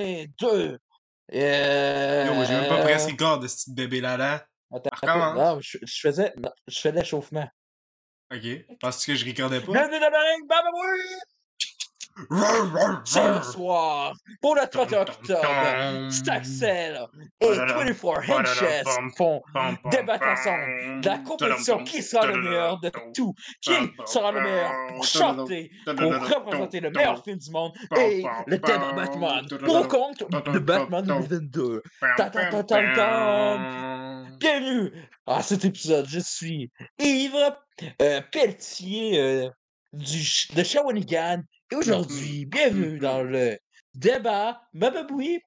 2. Euh... Yo, j'ai même pas le corps de ce petit. Attends, recommence. attends, non, je, je faisais, je fais l'échauffement. Ok. Penses-tu que je recordais pas? Ce soir, pour le 30 octobre, Staxel et 24 Henches font débattre ensemble de la compétition qui sera le meilleur de tout, qui sera le meilleur pour chanter, pour représenter le meilleur film du monde et le thème de Batman pour compte de Batman 2022. Ta ta ta ta ta. Bienvenue à cet épisode. Je suis Yves euh, Pelletier euh, du, de Shawinigan. Et aujourd'hui, bienvenue dans le débat Bababoui.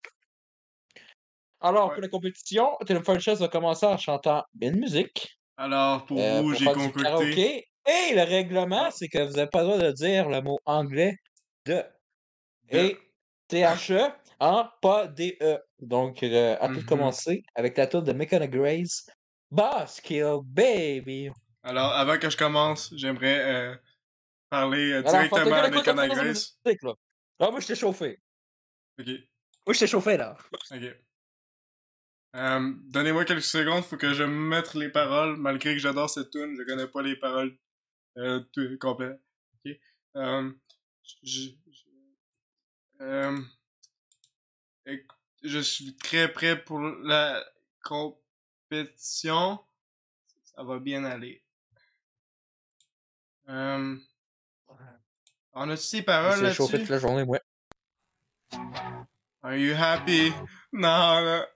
Alors, pour la compétition, Téléphone Chess va commencer en chantant une musique. Alors, pour euh, vous, j'ai concocté. Et le règlement, c'est que vous n'avez pas le droit de dire le mot anglais de De. et THE en pas DE. Donc, euh, à tout Mhm. commencer avec la tour de Mechanic Grace. Boss Kill Baby. Alors, avant que je commence, j'aimerais euh, parler euh, Alors, directement écoute, écoute, Grace. là. Ah, moi, je t'ai chauffé. Ok, Moi, je t'ai chauffé, là. ok. Donnez-moi quelques secondes, faut que je mette les paroles, malgré que j'adore cette tune, je connais pas les paroles euh, tout- complètes. Ok. Euh, je, je- éc- je suis très prêt pour la compétition. Ça va bien aller. Euh, on a-tu Je paroles t'ai chauffé là-dessus? toute la journée, moi. Are you happy? Non, là.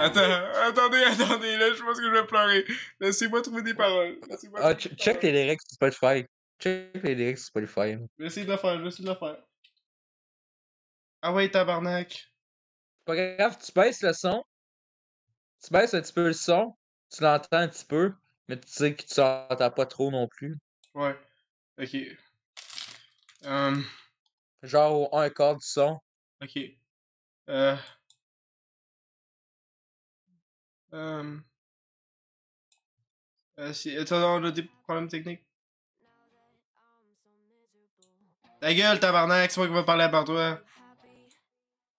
Attends, attendez, attendez, là, je pense que je vais pleurer. Laissez-moi trouver des paroles. Laissez-moi Ah, ch- check les lyrics sur Spotify. Check les lyrics sur Spotify. Je vais essayer de le faire, je vais essayer de le faire. Ah ouais, tabarnak. Pas grave, tu baisses le son. Tu baisses un petit peu le son. Tu l'entends un petit peu. Mais tu sais que tu l'entends pas trop non plus. Ouais. Ok. Euh, Genre au un quart du son. ok. Euh. Euh. Euh, si... Attends, on a des problèmes techniques. Ta gueule, tabarnak, c'est moi qui va parler par toi.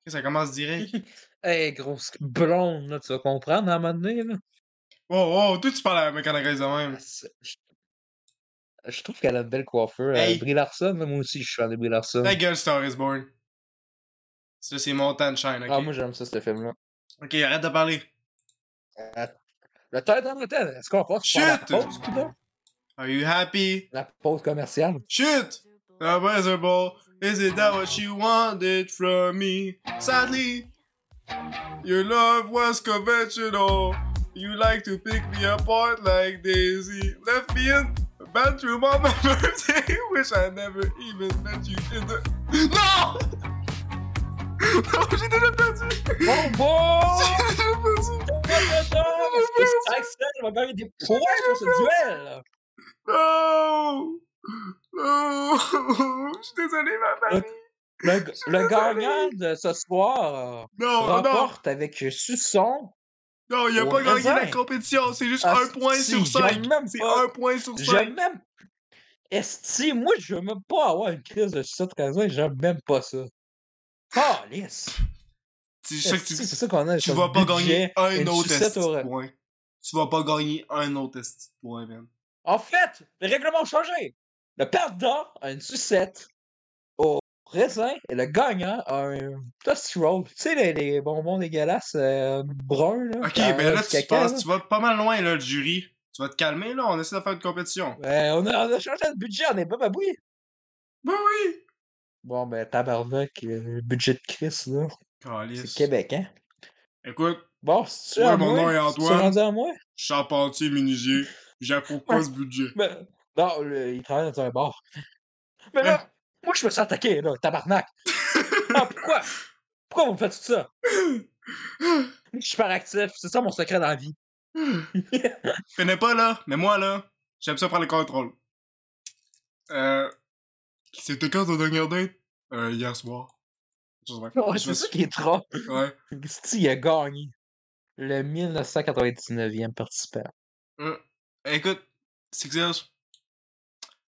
Ok, Ça commence direct. Hey, grosse blonde, là, tu vas comprendre à un moment donné, là. Oh, oh, toi tu parles à la mécanique de même. Je trouve qu'elle a une belle coiffure. Euh, Hey. Brie Larson, moi aussi, je suis fan de Brie Larson. Ta gueule, Star is Born. Ça, c'est mon temps de? Ah, moi, j'aime ça, ce film-là. Ok, arrête de parler. Euh, Le le tête, est-ce qu'on passe par la Chut! pause, coudonc? Are you happy? La pause commerciale. Shoot! A miserable, is it that what you wanted from me? Sadly, your love was conventional. You like to pick me apart like Daisy. Left me in bathroom on my birthday. Wish I never even met you in the. Non! Non, j'ai déjà perdu! Bon, bon! J'ai déjà perdu! Axel va gagner des points pour ce duel! Non! Non! Je suis désolé, ma famille! Le, le gagnant de ce soir Non, non! remporte avec Susson. Non, il a Au pas gagné la compétition, c'est juste Ah, un point sur cinq. C'est un point sur J'aime cinq. même. Esti, moi, je veux même pas avoir une crise de sucette raisin, j'aime même pas ça. Ah, lisse! C'est ça qu'on a. tu vas pas gagner un autre esti point. Tu vas pas gagner un autre esti point, man. En fait, les règlements ont changé. Le perdant a une sucette raisin et le gagnant a un toasty roll. Tu sais, les, les bonbons dégueulasses euh, bruns, là. Ok, ben là, tu caca, passes, là. tu vas pas mal loin, là, le jury. Tu vas te calmer, là, on essaie de faire une compétition. Ben, on, a, on a changé de budget, on est pas babouille. Ben oui! Bon, ben, tabarnak, euh, le budget de Chris, là. C'est. Québec, hein? Écoute, Bon, si tu Ouais, mon moi, nom est Antoine. à moi? charpentier menuisier, j'approuve pas ce budget. Ben, non, le- il travaille dans un bar. Mais là, Hein? Moi, je me sens attaqué, là, tabarnak. ah, pourquoi? Pourquoi vous me faites tout ça? Je suis super actif, c'est ça mon secret dans la vie. Je connais pas, là, mais moi, là, j'aime ça prendre le contrôle. Euh. C'était quand ta dernière date? Euh, hier soir. Pas. Ouais, Je c'est me ça suis- qui est trop. Ouais. Il a gagné. Le 1999e participant. Euh, écoute, que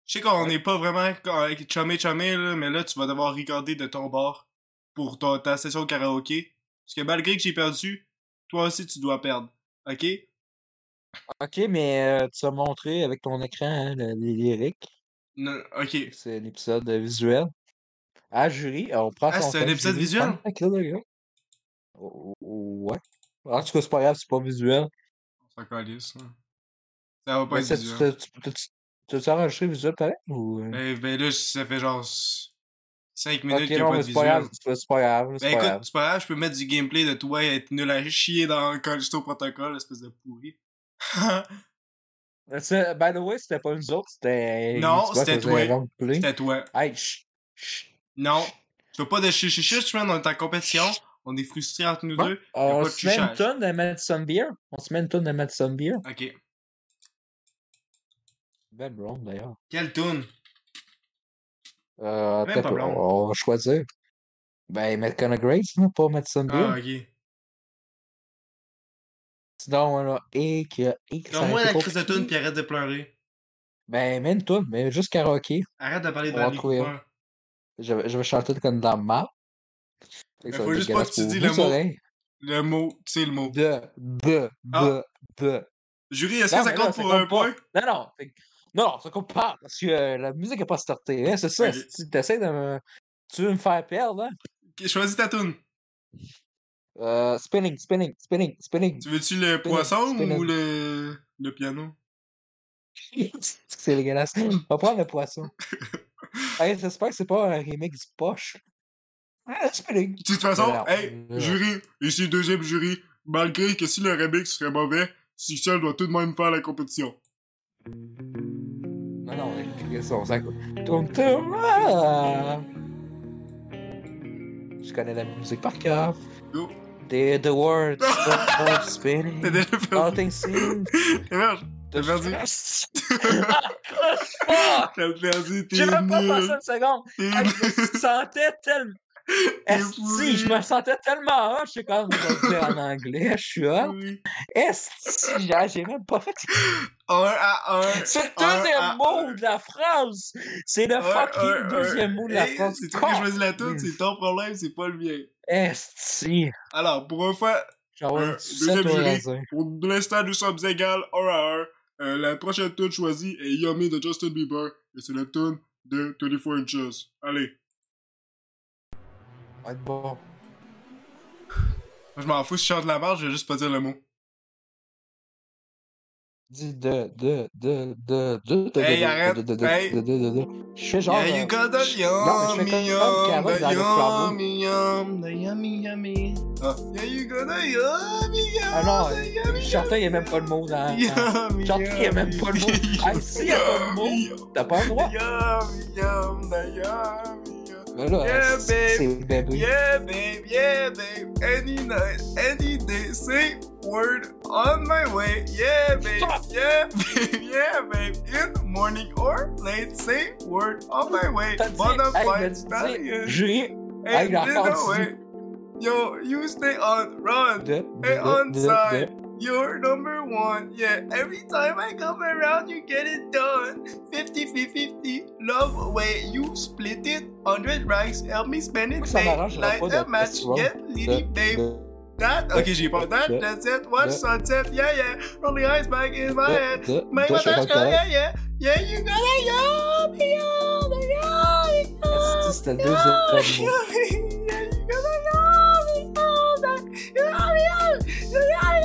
je sais qu'on n'est pas vraiment avec chumé chumé là, mais là tu vas devoir regarder de ton bord. pour ton, ta session de karaoké. Parce que malgré que j'ai perdu, toi aussi tu dois perdre. Ok? Ok, mais euh, tu as montré avec ton écran hein, le- les lyriques. Non, ok. C'est un épisode euh, visuel. À jury, on prend Ah, son c'est un épisode visuel? Ouais. En tout cas, c'est pas grave, c'est pas visuel. On s'en calisse, hein. Ça va pas Mais être visuel. tu- tu- tu- tu- T'as-tu enregistré visuel pareil? Ou... euh? Ben, ben là, ça fait genre 5 minutes Ok, qu'il n'y a non, pas de visuel. c'est pas grave, Ben pas écoute, c'est pas grave, je peux mettre du gameplay de toi et être nul à chier dans Callisto Protocol, espèce de pourri. C'est- By the way, c'était pas nous autres, c'était. Non, c'était toi. C'était toi. Hey, chut, chut. Non. Tu veux pas de chichichich, man, on est en compétition. On est frustrés entre nous Bon, deux. on se met une tonne de Madison Beer. On se met une tonne de Madison Beer. Ok. Belle blonde d'ailleurs. Quelle tune? Euh, Même pas blonde. on va choisir. Ben, Metcona Grace, non, pas Madison Beer. Ah, ok. Sinon, on a et que. et que aurait la crise de tune puis arrête de pleurer. Ben, mets une tonne, mais juste karaoké. Arrête de parler de Bradley trouver. Je vais, je vais chanter comme dans ma. Mais faut juste pas que tu dis le mot. Le mot, tu sais le mot. De, de, de, de. Jury, est-ce que ça compte pour un point? Non, non. Non, ça compte pas. Parce que euh, la musique n'est pas startée. Hein, c'est ça. Si tu essaies de me. Tu veux me faire perdre, hein? Choisis ta tune. Euh, spinning, spinning, spinning, spinning. Tu veux-tu le Spinning, poisson spinning. ou le, le piano? c'est dégueulasse. On va prendre le poisson. hey, j'espère que c'est pas un remix poche. Ah, spinning. De toute façon, Non, hey, non. jury, ici deuxième jury, malgré que si le remix serait mauvais, Sixel doit tout de même faire la compétition. Les son ça. Tourne, tourne, ah. Je connais la musique par cœur. Go. The, the words of spinning. T'as déjà perdu. things seem Émerge, to T'as perdu. t'as perdu, J'ai même pas nul. une seconde. Je me sentais tellement. Esti, je me sentais tellement hot, je sais comme je vais le dire en anglais, je suis hot. Esti, j'ai même pas fait. Un à un. C'est le deuxième mot de la phrase. C'est le fucking deuxième mot de la phrase. C'est toi qui choisis la tune, c'est ton problème, c'est pas le mien. Esti. Alors, pour une fois, deuxième jury. pour l'instant, nous sommes égales, un à un. Euh, la prochaine tune choisie est Yummy de Justin Bieber, et c'est la tune de 24 Inches. Allez. Être bon. Je m'en fous si je chante la marche, je vais juste pas dire le mot. Dis de, de, de, de, de, de, Hey, de, arrête. de, de, de, Hey. de, de, de, de. Je fais genre. yeah, euh, you got comme yum, le yummy, yum, the yummy, yummy. Ah. Yeah, you got the yummy, yum, Ah non, Chantal, il n'y a même pas de mot dans. Chantal, il n'y a même pas de mot. Ah, n'y a pas de mot. T'as pas le droit. Yum, the yummy, yum. Mais là, Yeah, c'est c'est bébé. Yeah, babe, yeah, babe. Any night, any day, say word on my way. Yeah, babe, Stop. yeah, babe, yeah, babe. In the morning or late, say word on my way. T'as dit, Bona hey, fide mais tu stallion. j'ai Hey, hey, la in phrase the way. Yo, you stay on run. de, Hey, on de, side. De. You're number one. Yeah, every time I come around, you get it done. 50 50 50. Love away, you split it. 100 rags, help me spend it. Ça babe. m'arrange, Light pas a match, festival. get litty, De, babe. de, That, ok, j'ai pas that, de- that's it. Watch de- sunset, yeah, yeah. Rolling eyes back in my head. de, de, My de, je sais pas mustache, quel yeah, yeah. Yeah, you got a yum, yum, yum, Esti, C'était le deuxième mot. Yeah, you got a yum, yum, yum, yum, yum.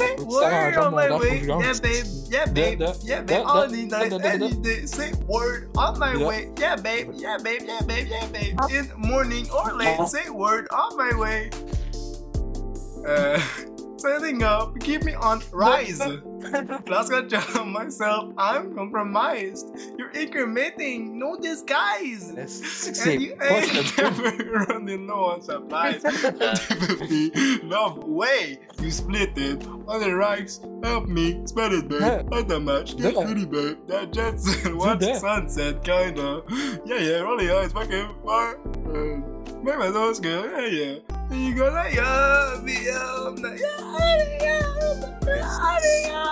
Say peut-tu word on mon my way, yeah babe, yeah De- babe, yeah de- babe, de- on the night, de- de- any day, say word on my way, yeah. babe, yeah babe, yeah babe, yeah babe, in morning or late, say word on my way. Uh, setting up, keep me on rise. Last got job myself, I'm compromised. You're incrementing, no disguise. And you ain't never running low on supplies. 50 love way. You split it. On the racks help me. Spend it babe at the match get pretty babe that jet set watch that. sunset kinda. Yeah yeah. Rolling eyes. Fucking uh, maybe those girl yeah yeah you go like yummy yum yummy yum yummy yum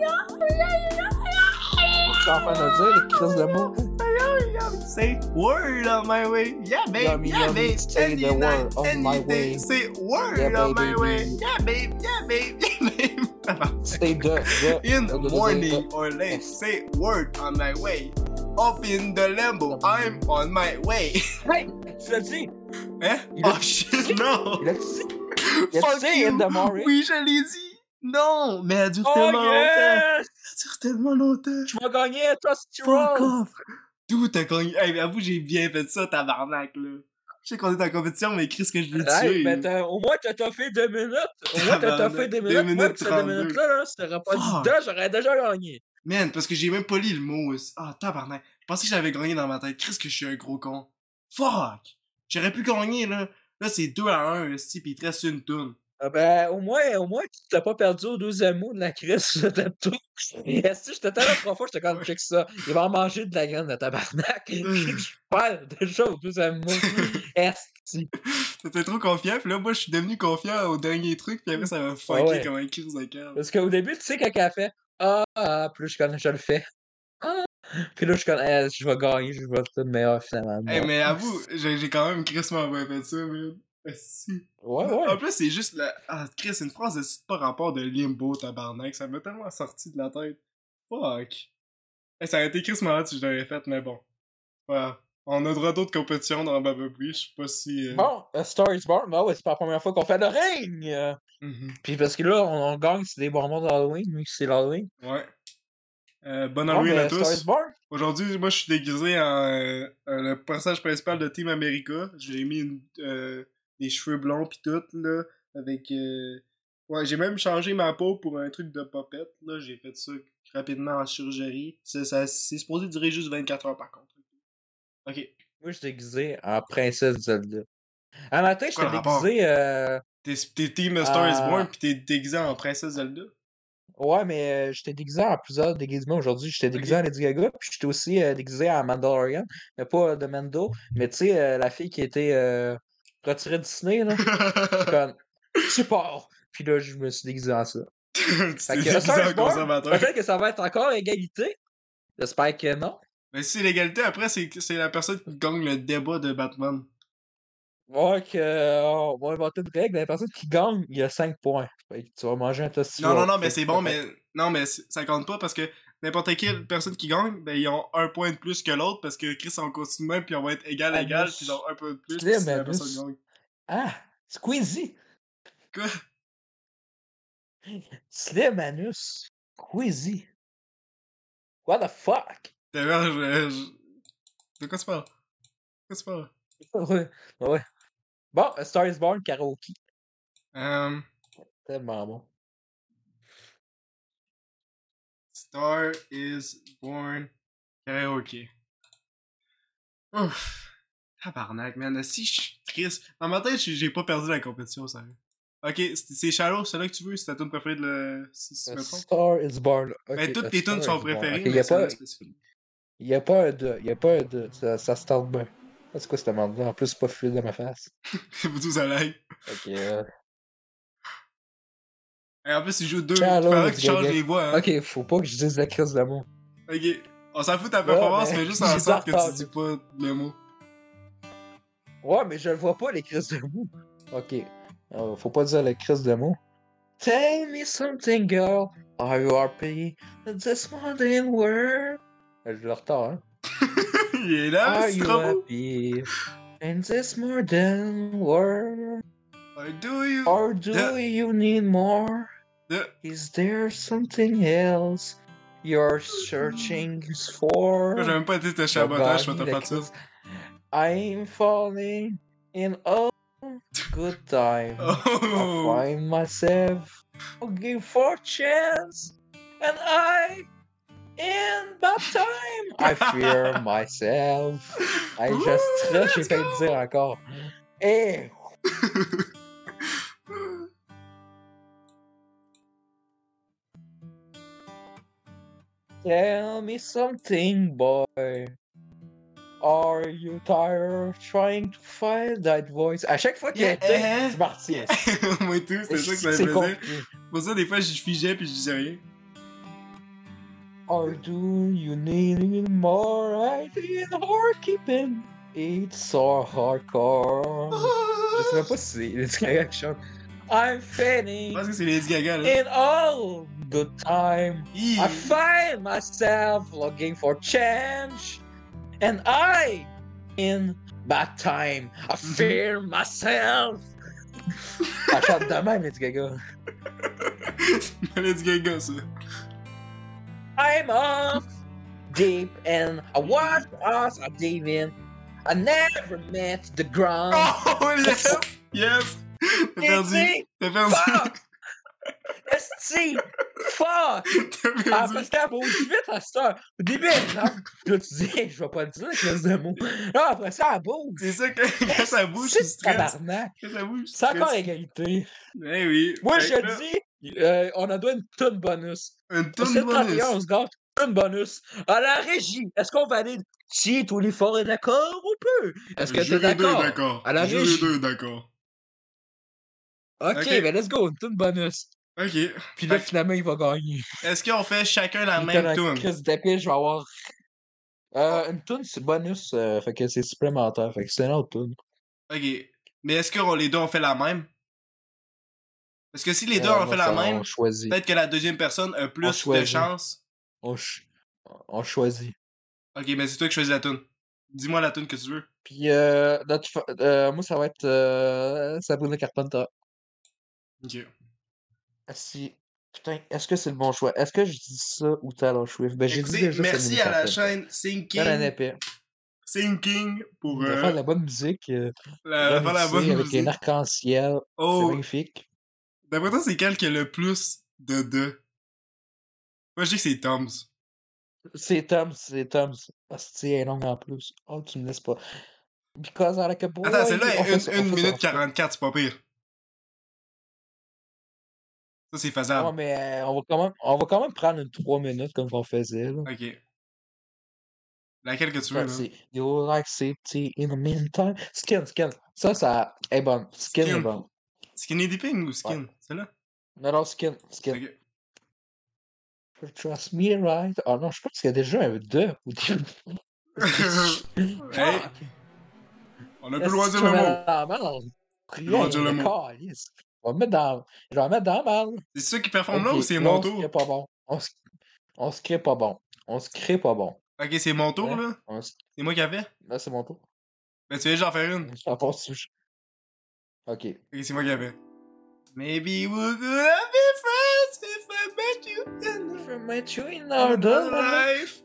yummy yum Je suis en train de dire, les crises de mots. yummy you got me to say word on my way. Yeah, babe. Yeah, me, yeah, yeah, me babe. say Any the night, word on any my day, way. Say word Yeah, on my baby. way. Yeah, babe. Yeah, babe. Yeah, babe. Stay de, de, in the de- de- de- morning de- or late, say word on my way. Up in the Lambo, I'm on my way. Hey! Tu l'as dit! Hein? Il a- Oh shit, non! Il a dit! Il a Fuck dit you. in the morning. Oui, je l'ai dit! Non! Mais elle dure Oh tellement longtemps! Elle dure tellement longtemps! Tu vas gagner, toi, si tu Fuck off! D'où t'as gagné? Hey, mais avoue, j'ai bien fait ça, tabarnak, là. Je sais qu'on est en compétition, mais Chris, que je l'ai Hey, tué. mais t'as- au moins, t'as fait deux minutes. Au moins, t'as fait deux Deux minutes. Moi, minutes ces deux 32. minutes-là, là, si t'aurais pas dit deux, j'aurais déjà gagné. Man, parce que j'ai même pas lu le mot. aussi. Ah, tabarnak. Je pensais que j'avais gagné dans ma tête. Chris, que je suis un gros con. Fuck! J'aurais pu gagner, là. Là, c'est 2 à 1, esti, pis il te reste une toune. Ah ben, au moins, au moins, tu t'as pas perdu au deuxième mot de la crise, j'étais tout. Est-ce que j'étais tellement trois fois, j'étais comme, check ça. Il va en manger de la graine de tabarnak. Je perds déjà au deuxième mot. Est-ce T'étais trop confiant, pis là, moi, je suis devenu confiant au dernier truc, pis après, ça m'a fucké Ah ouais. comme un crise de cœur. Parce qu'au début, tu sais, quand elle fait Ah, ah, puis là, je, connais, je le fais. Ah, puis là, je connais, je vais gagner, je vais être le meilleur finalement. Hey, mais avoue, j'ai quand même crissement bien fait ça, man. Esti. Ouais, En ouais. plus, c'est juste la. Ah, Chris, une phrase de pas rapport de limbo, tabarnak. Ça m'a tellement sorti de la tête. Fuck. Hey, ça a été Chris malade si je l'avais fait, mais bon. Voilà. On aura d'autres compétitions dans Baba Booey, je sais pas si. euh, Bon, A Star is Born, bah ouais, c'est pas la première fois qu'on fait le règne. euh. mhm. Puis parce que là, on, on gagne, c'est des bonbons d'Halloween, vu que c'est l'Halloween. Ouais. Euh, bon Halloween ben, à is tous. Aujourd'hui, moi, je suis déguisé en euh, le personnage principal de Team America. J'ai mis une- euh, des cheveux blonds pis tout, là, avec... euh, Ouais, j'ai même changé ma peau pour un truc de popette, là. J'ai fait ça rapidement en chirurgie. C'est ça- c'est supposé durer juste 24 heures, par contre. Ok. Moi, je suis déguisé en princesse Zelda. Un matin, le rapport? déguisé. T'es t'es Team Star is. Born pis t'es déguisé en Princesse Zelda? Ouais, mais euh, j'étais déguisé en plusieurs déguisements aujourd'hui. J'étais déguisé Ok. en Lady Gaga, puis j'étais aussi euh, déguisé en Mandalorian. Mais pas euh, de Mando, mais tu sais, euh, la fille qui était retirée de Disney, là. Comme, support! Puis là, je me suis déguisé en ça. tu t'es déguisé en conservateur. Peut-être que ça va être encore égalité. J'espère que non. Mais si l'égalité, après, c'est c'est la personne qui gagne le débat de Batman. Ouais, que, euh, on va inventer une règle. La personne qui gagne, il y a 5 points. Fait que tu vas manger un tosti. Non, non, non, mais c'est bon, mais. Non, mais ça compte pas parce que n'importe quelle personne qui gagne, ben ils ont un point de plus que l'autre parce que Chris on continue même puis on va être égal Ah, égal puis ils ont un peu de plus Slim, si la personne gagne. Ah! Squeezie! Quoi? Slim Anus! Squeezie! What the fuck? D'ailleurs, je, je- De quoi tu parles? De quoi tu parles? ouais. ouais. Bon, A Star is Born karaoke. Euh, Tellement bon. Star is born karaoke. Ouf. Tabarnak, man. Si je suis triste. Dans ma tête, j'ai pas perdu la compétition, sérieux. Ok, c'est Shallow, c'est là que tu veux, c'est ta tune préférée de le. Si, me trompes. Star is Born. Ben, Ok, toutes A tes tunes sont préférées, mais y a pas, spécifique. y a pas un 2. Y a pas un 2. Ça, ça start bien. C'est quoi cette amende-là? En plus, c'est pas fluide dans ma face. Vous tous à l'aide. Ok, euh, Et en plus, il joue deux. Il faudrait que tu go changes les voix, hein. ok, faut pas que je dise la crise d'amour. Ok. On s'en fout de ta Ouais, performance, mais mais juste en sorte que tu dis pas le mot. Ouais, mais je le vois pas, les crises de mots. Ok. Euh, faut pas dire les crises de mots. Tell me something, girl. Are you happy in this modern world? Euh, Je le retard, hein. Il est là, Are you happy in this modern world? Or do you. Or do Yeah. you need more? Yeah. Is there something else you're searching for? Même pas été te Va chabotage, je vais te faire ça. I'm falling in a good time. Oh. I Oh! find myself looking for chance, and I, in bad time, I fear myself. I Ouh, just stress, j'ai failli dire encore. Eh, tell me something, boy. Are you tired of trying to find that voice? À chaque fois qu'il y a Yeah, un eh. c'est parti. Moi et tout, c'est ça que ça me C'est faisait. Pour ça, des fois, je figeais puis je disais rien. Or do you need more? I think or keeping? It so hardcore. Je sais même pas si c'est Lady Gaga qui chante. I'm Je fading pense que c'est Lady Gaga, là. in all the time. Hi. I find myself looking for change, and I, in bad time, I fear myself. Elle chante de même, Lady Gaga. Lady Gaga, ça. I'm off deep and I was us a deep in. I never met the ground. Oh, yes! Yes! T'as perdu! Esti, Fuck! Ah, parce qu'elle bouge vite à cette heure. Au début, non. Là, tu dis, je vais pas le dire, classe de mots. Non, après ça, elle bouge. C'est ça, que quand ça bouge, C'est stresses. tabarnak. Quand ça bouge, C'est encore égalité. Eh oui. Moi, je là, dis, euh, on a droit à une tonne bonus. Une tonne 31, on bonus. se gâte. Tonne bonus. À la régie, est-ce qu'on valide si tous les forts est d'accord ou peu? Est-ce que t'es d'accord? À la Juré régie. deux, d'accord. Ok, ben let's go, une tonne bonus. Ok. Puis là, finalement, il va gagner. Est-ce qu'on fait chacun la même tune? Chris d'épée, je vais avoir. Euh, une tune, c'est bonus, euh, fait que c'est supplémentaire, fait que c'est une autre tune. Ok. Mais est-ce que les deux ont fait la même? Parce que si les deux Euh, ont fait la même, peut-être que la deuxième personne a plus de chance. On, ch- on choisit. Ok, mais c'est toi qui choisis la tune. Dis-moi la tune que tu veux. Puis, euh, euh, moi, ça va être euh, Sabrina Carpenter. Ok. Ah, Si... Putain, est-ce que c'est le bon choix? Est-ce que je dis ça ou Taylor Swift? Ben, j'ai dit déjà merci à la chaîne Sinking. Sinking pour euh, faire de la bonne musique. Euh, la, faire la bonne avec musique. un arc-en-ciel. C'est Oh, magnifique. D'après toi, c'est quel qui a le plus de deux? Moi, je dis que c'est Tom's. C'est Tom, c'est Tom. Hostie, elle est longue en plus. Oh, tu me laisses pas. Because I like a boy. Attends, celle-là est fait une, ça, on une fait ça, minute on fait ça. 44, c'est pas pire. Ça, c'est faisable. Ouais, mais euh, on va, quand même, on va quand même prendre une 3 minutes comme on faisait. Là. Ok. Laquelle que tu veux, là? c'est You like safety in the meantime. Skin, skin. Ça, ça est bon. Skin, Skin. est bon. Skinny dipping ou skin? Celle-là? Non, non, skin. Skin. Ok. Trust me, right? Oh non, je pense qu'il y a déjà un 2 ou Hey, on a plus droit de le mot. Rien, droit de le mot. On va mettre dans. Je vais mettre dans mal. C'est ça qui performe là ou c'est là, mon on se tour? crée pas bon. On se, on se crée pas bon. On se crée pas bon. Ok, c'est mon tour, là? On C'est moi qui avais? Là, c'est mon tour. Ben, tu veux j'en faire une? Je. Ok. Ok, c'est moi qui avais. Maybe we could have been friends if I met you in Je vais mettre you in another life.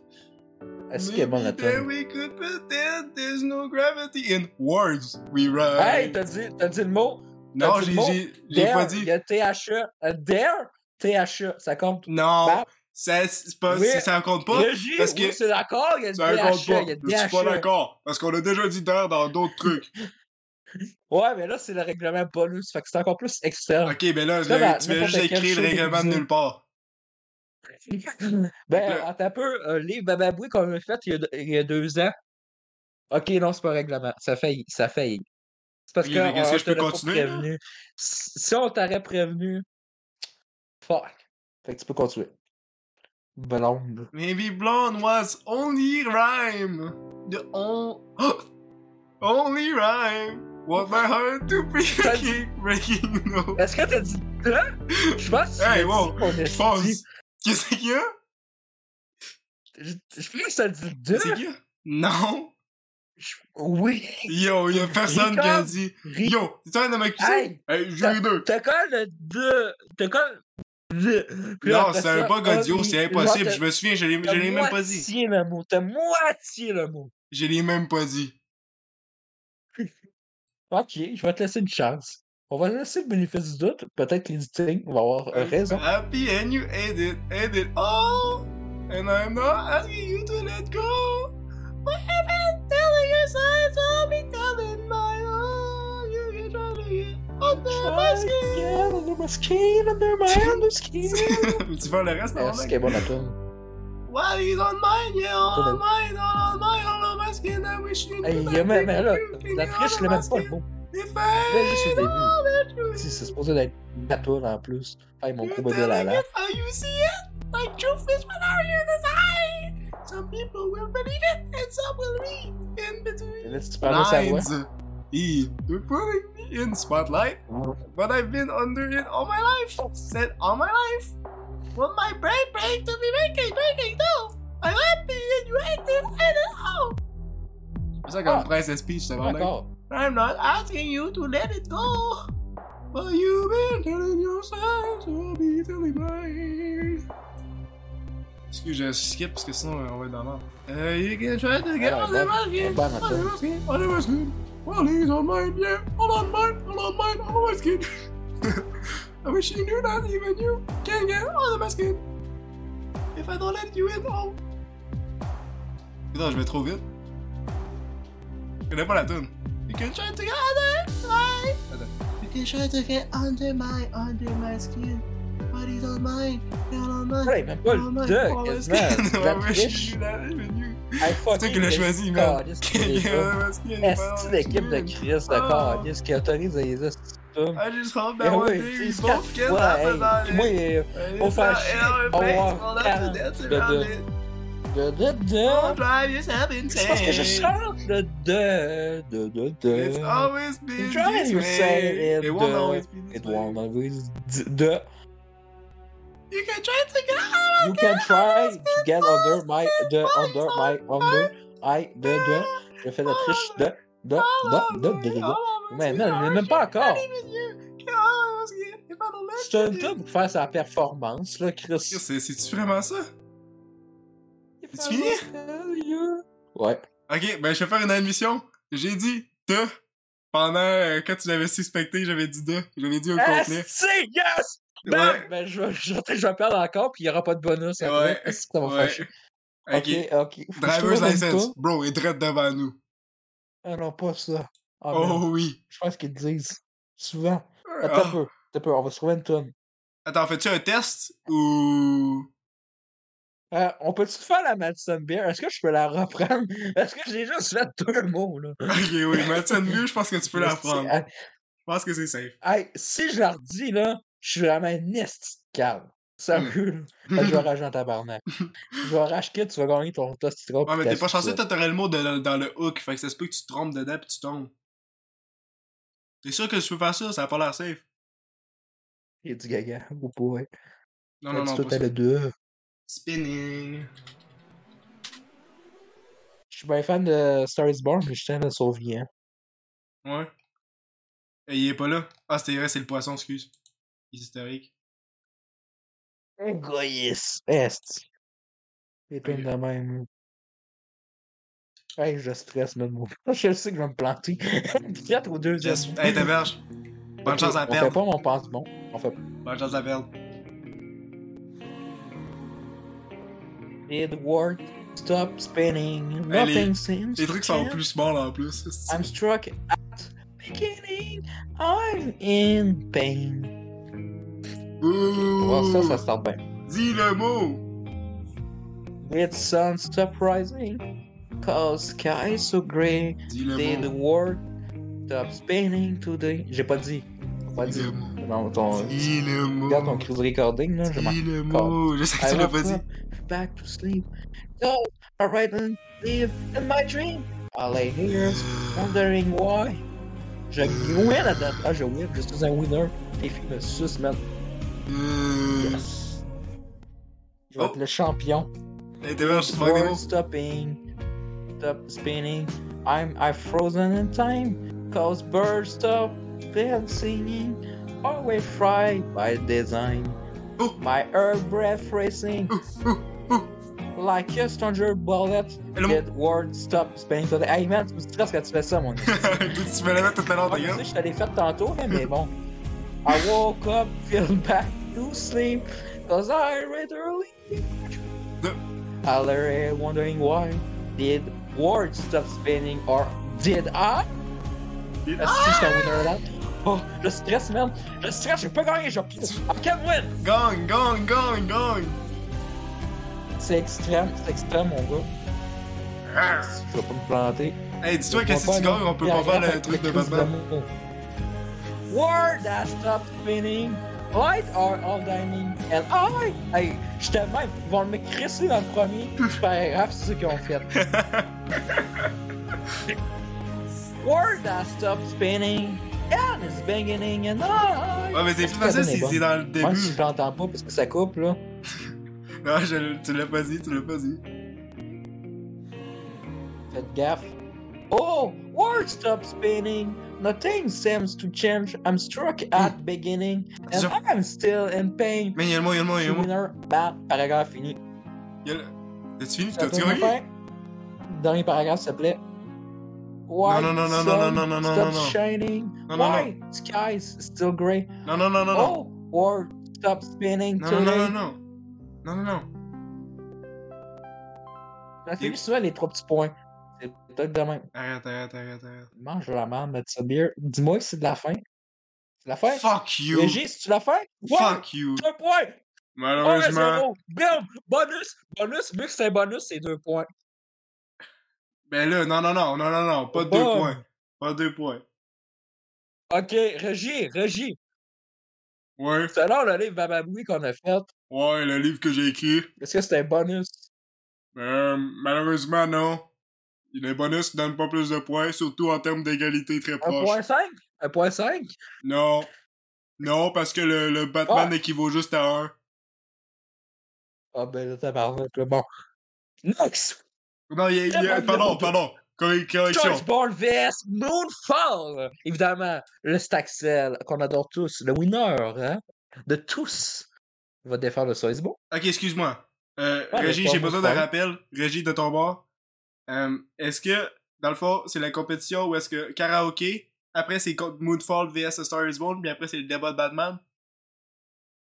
Est-ce qu'il est bon la tune? we could pretend there's no gravity in words we write. Hey, t'as dit, t'as dit le mot? non, j'ai, j'ai, j'ai pas Il dit. y a THE. euh, Dare, THE. Ça compte. Non, Bah, ça, c'est pas, Oui. ça compte pas. Régie, parce que- oui, c'est d'accord. Il y a Ça le compte THE. pas. Il y a Je suis pas DHE. d'accord. Parce qu'on a déjà dit d'air dans d'autres trucs. Ouais, mais là, c'est le règlement bonus. Fait que c'est encore plus externe. Ok, ben là, là, à tu veux juste écrire le règlement de nulle part. ben, là- attends un peu. Un livre Bababoui qu'on a fait il y a, deux- il y a deux ans. Ok, non, c'est pas un règlement. Ça faillit. Ça faillit. C'est parce que que je peux continuer, là? prévenu. Si si on t'aurait prévenu. Fuck. Fait que tu peux continuer. Blonde. Maybe blonde was only rhyme. The on... only rhyme. What my heart to breaking, breaking, no. Est-ce que t'as dit deux? Je pense que Hey, wow, esti. Pause. Qu'est-ce qu'il y a? Je je pense que t'as dit deux. C'est? Non. Je- Oui. Yo, y'a personne qui a dit. Yo, t'es en train de m'accuser? Hey, Hey, j'ai eu deux. T'as quand le deux. T'as là, Non, c'est un bug audio, c'est impossible. Je me souviens, je l'ai je même pas dit. moitié le mot. T'as moitié le mot. Je l'ai même pas dit. Ok, je vais te laisser une chance. On va laisser le bénéfice du doute. Peut-être l'éditing va avoir raison. Happy and you ate it, ate it all. And I'm not asking you to let go. What happened? Telling your sides, I'll be telling my own. You can try to get under my skin. under my skin, under my tu fais le reste, non? La he's on mine, yeah, all Tourne. on mine, all on mine, all on my skin, I wish you Hey, knew il y a that eh, même, mais là, you la can triche, je l'ai même pas le mot. Là, juste au début. know that you Si c'est supposé d'être nature en plus. Hey, mon gros bébé là là. How you see it? Like true fish without you design. Some people will believe it and some will read in between. Là, tu parles de sa voix. E, they're putting me in spotlight, but I've been under it all my life. Said all my life. Will my brain break to be breaking, breaking? No. I'm happy and you hate it. I don't know. C'est ça comme Ah. prince de speech, t'as vraiment. Encore. I'm not asking you to let it go. But you've been telling yourself to be telling mine. Excuse, je skip parce que sinon euh, on va être dans l'ordre. Uh, you can try to get on the basket. On the basket. On the basket. Well, he's on mine, yeah. All on mine, all on mine, on my skin. I wish you knew that even you can get on the basket. If I don't let you in, oh. Putain, je vais trop vite. Je connais pas la tune. You can try to get under my. You can try to get under my, under my skin. But he's on mine, not on mine. Ouais, même pas le de, quasiment. C'est la triche. toi qui you, l'as choisi, man. Est-ce my d'équipe de. Chris de Ah. Carlis qui autorise les I just hope that one day we both get up hey, about moi, And on it's fait chier, on va de de de de. drive yourself parce que je chante de de de de It's de. always been Try this to way. say it, It won't always be this It way. won't always d- de. You can try to get out You can try to get under my de under my under I de de. Je fais la triche de de de de de de. Mais non, même pas encore. C'est un peu pour faire sa performance, là, Chris. C'est- C'est-tu vraiment ça? C'est fini? Ouais. Ok, ben je vais faire une admission. J'ai dit te pendant euh, quand tu l'avais suspecté, j'avais dit de. J'avais dit au Ah, complet. c'est yes! Ben, Ouais. ben je, vais- je, vais- je vais perdre encore, puis il n'y aura pas de bonus après. Ouais. Est-ce que ça va Ouais. fâcher? Ok. Ok, Driver's license. Bro, il est direct devant nous. Ah non, pas ça. Ah, Oh merde. oui. Je pense qu'ils le disent souvent. Attends un peu. Attends un peu, on va se trouver une tonne. Attends, fais-tu un test ou. Euh, on peut-tu faire la Madison Beer? Est-ce que je peux la reprendre? Est-ce que j'ai juste fait deux mots, là? Ok, oui, Mathieu Vue, je pense que tu peux la prendre. Hey, Je pense que c'est safe. hey, si je leur dis, là, je suis vraiment de calme. Sérieux, là. Je vais rager en tabarnak. Je vais racheter, tu vas gagner ton tostiro. Ouais, mais t'es pas chanceux, t'aurais le mot de- dans le hook, fait que ça se peut que tu te trompes dedans pis tu tombes. T'es sûr que je peux faire ça? Ça a pas l'air safe. Il y a du gaga, ou pas, ouais. Non, non, non, Toi, t'as le deux. Spinning. Je suis bien fan de Star is Born, mais je tiens à le sauver, hein. Ouais. Et il est pas là. Ah, c'était vrai, c'est le poisson, excuse. Il est historique. Égoïste. Est. C'est plein Ok. de même. Hey, je stresse, même. Je sais que je vais me planter. Peut-être au deuxième. Yes. Hey, t'héberge. Bonne chance à On fait perdre. pas mon passe-bon. On fait Bonne chance à perdre. Did work. Stop spinning. Les- Nothing seems Les trucs sont plus small en plus. I'm struck at beginning. I'm in pain. Ouh. Bon, ça, ça start bien. Dis le mot. It's sun stop rising. Cause sky is so gray. Dis le Did the mot. world stop spinning today? J'ai pas dit. Pas Dis dit. le mot. Non, ton. Dis le mot. Regarde ton recording, là. Je le mot. Je sais que I tu l'as pas dit. back to sleep. So, alright and live in my dream. I lay here wondering why. Je win là-dedans. Ah, je win. Je suis un winner. Les filles me sucent, man. Euh... Yes. Je vais Oh. être le champion. Hey, des World mots. stopping. Stop spinning. I'm I've frozen in time. Cause birds stop singing. Always fried by design. My air breath racing. Like a stranger bullet. Et le. Did word stop spinning. Hey man, tu me stresses quand tu fais ça, mon gars. tu me l'avais tout à l'heure, Ah, ta je sais, je te l'ai fait tantôt, mais bon. I woke up, feel back to sleep, cause I read early. I lay wondering why. Did words stop spinning or did I? Que c'est un winner là? Oh, je stresse, man. Je stresse, j'ai pas gagné, je I can win! Gang, gang, gang, gang. C'est extrême, c'est extrême, mon gars. Je vais pas me planter. Hey, dis-toi Je que si tu gagnes, on peut pas faire le truc de Batman. World that stop spinning. Lights are all dining. And I. Hey, j'étais même. Ils vont me crisser dans le premier. C'est pas grave, c'est ce qu'ils ont fait. World that stop spinning. Ouais, mais c'est plus facile si c'est dans le Moi, début. si je l'entends pas parce que ça coupe, là. Non, je, tu l'as pas dit, tu l'as pas dit. Faites gaffe. Oh, world stop spinning. Nothing seems to change. I'm struck at beginning. And Ça- I'm still in pain. Mais il y a le mot, il y a le mot, il y a le mot. Bad, paragraphe fini. Il y a le... T'as-tu fini? T'as-tu gagné? Dernier paragraphe, s'il te plaît. Why non, non, non, non, sun non, non, non, stop non, non. shining? Non, non, Why skies still gray? Non, non, non, non, non. Oh, world stop spinning Non, non, non, today. non, non. Non, non, non. On a fait souvent les trois petits points. C'est peut-être de même. Arrête, arrête, arrête, arrête. Mange la merde, mettre ça beer. Dis-moi que c'est de la fin. C'est la fin? Fuck you! Régis, c'est-tu la fin? Fuck you! Un point! Malheureusement. Bam! Bonus! Bonus! Vu que c'est un bonus, c'est deux points. Ben là, non, non, non, non, non, non, pas deux Bon. points. Pas deux points. Ok, Régis, Régis. Ouais, C'est alors le livre Bababoui qu'on a fait. ouais, le livre que j'ai écrit. Est-ce que c'était un bonus? Euh, malheureusement, non. Les bonus ne donnent pas plus de points, surtout en termes d'égalité très proche. 1.5? 1.5? Non. Non, parce que le, le Batman Ah. équivaut juste à 1. Ah ben là, tabarnak, là, bon. Next! Non, il y a, il y a- pardon, pardon. Corre- Correction. Choice Born vs Moonfall! Évidemment, le Staxel, qu'on adore tous, le winner, hein? De tous. Il va défendre le Soisbo. Ok, excuse-moi. Euh, Ah, Régie, mais j'ai besoin d'un rappel. Régie de ton bord. Euh, est-ce que, dans le fond, c'est la compétition ou est-ce que karaoké, après c'est Moonfall vs Star is Born, puis après c'est le débat de Batman?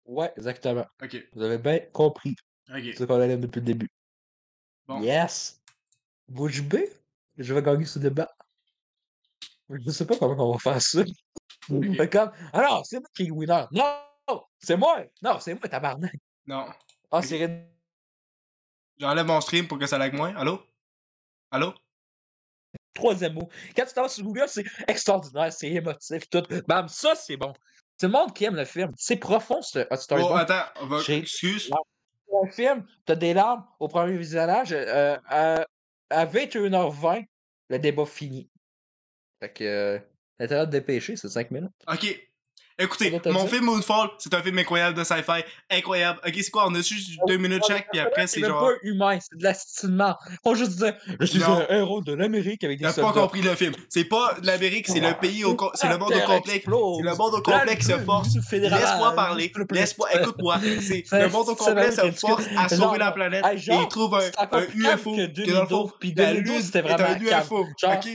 Ouais, exactement. Ok, Vous avez bien compris. ok. C'est ce qu'on allait depuis le début. Bon. Yes! Bouche B, je vais gagner ce débat. Je sais pas comment on va faire ça. Comme, alors, c'est moi qui est winner. Non! C'est moi! Non, c'est moi, tabarnak. Non. Ah, Ok. c'est J'enlève mon stream pour que ça lag moins. Allô? Allô? troisième mot. Quand tu t'en sur Google, c'est extraordinaire, c'est émotif, tout. Bam, ça, c'est bon. C'est le monde qui aime le film. C'est profond, ce Star is Oh, attends, on va... Excuse. un film, t'as des larmes au premier visionnage. euh, à, à 21h20, le débat fini. Fait que. Euh, L'intérêt de dépêcher, c'est 5 minutes. Ok. Écoutez, t'as mon film Moonfall, c'est un film incroyable de sci-fi. Incroyable. Ok, c'est quoi? On a juste deux minutes chaque, puis après c'est genre. pas humain, c'est de l'astinement. On juste dire, je suis un héros de l'Amérique avec des T'as soldats. pas compris le film. C'est pas l'Amérique, c'est le pays au, c'est le monde au explose. C'est le monde au complet qui se force. Laisse-moi parler. Laisse-moi, écoute-moi. C'est le monde au va se force à sauver la planète et genre, ils trouvent un, c'est UFO. que que dans le fond, 2012, puis la 2012, Lune c'était vraiment un. UFO. Ok?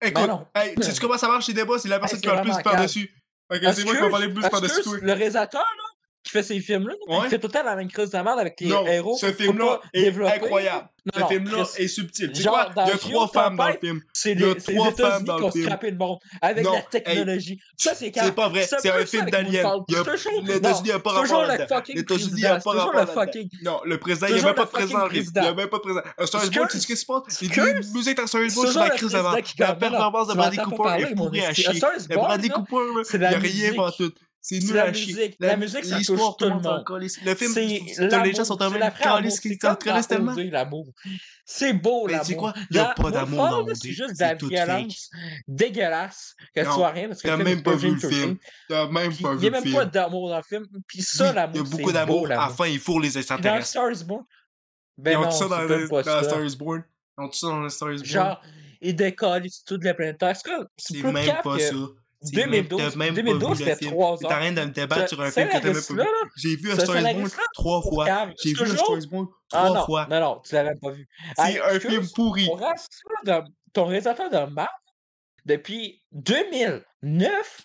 Écoute, hey, tu sais comment ça marche les débats? C'est la personne qui va le c'est plus par-dessus. Ok, c'est moi qui vais parler plus par-dessus toi. Le réalisateur, là, qui fait ces films-là, là, Ouais. il fait tout le temps la même crise de merde avec les Non, héros. ce film-là est développer. incroyable. Non, Ce film-là est subtil. Tu sais quoi? Il y a trois femmes dans le film. C'est les, trois les femmes dans qui le ont film. scrappé le monde avec Non, la technologie. ça, c'est quand C'est pas vrai, c'est un film d'alien. Les États-Unis n'ont pas rapport fucking Les États-Unis n'ont pas toujours rapport fucking. Non, le président, il n'y a Toujours même pas film. Il n'y a président. même pas de président. Un Star Excuse- Wars, tu sais ce qui se passe? Il y a excuse. une musique dans Wars C'est la crise avant. La performance de Bradley Cooper est pourrie à chier. Bradley Cooper, il n'y a rien pas tout. C'est C'est nul la musique. La musique, ça L'histoire, touche tout tout le le monde. Le film, C'est les gens l'amour, sont c'est la calices c'est qu'ils comme s'en dans tellement. L'amour. C'est beau, Mais l'amour. tu sais quoi? Il y a Dans pas d'amour dans OD. C'est juste de C'est la tout violence dégueulasse. Que tu vois rien parce que T'as le film même pas vu le PG-13. film. T'as même pas Il vu n'y a le même film. pas d'amour dans le film. Puis ça, Oui, Il y l'amour, a c'est beaucoup beau, d'amour. À la l'amour. fin, il fourre les dans extraterrestres. Star is Born, Ils ben ont non, tout ça c'est dans même le- pas dans ça. Star is Born. Ils ont tout ça dans Star is Born. Genre, il décolle toute la planète Terre. C'est c'est C'est même pas ça. C'est même- 2012. t'as même pas 2012, vu le c'était film. 3 T'es en train de me débattre sur un film que t'as même pas vu. J'ai vu A ce Star is Born scénariste-là, trois fois. J'ai vu A Toujours? Star is Born Ah trois fois. non, non, tu l'avais pas vu. C'est un film pourri. Ton réalisateur de merde depuis 2009,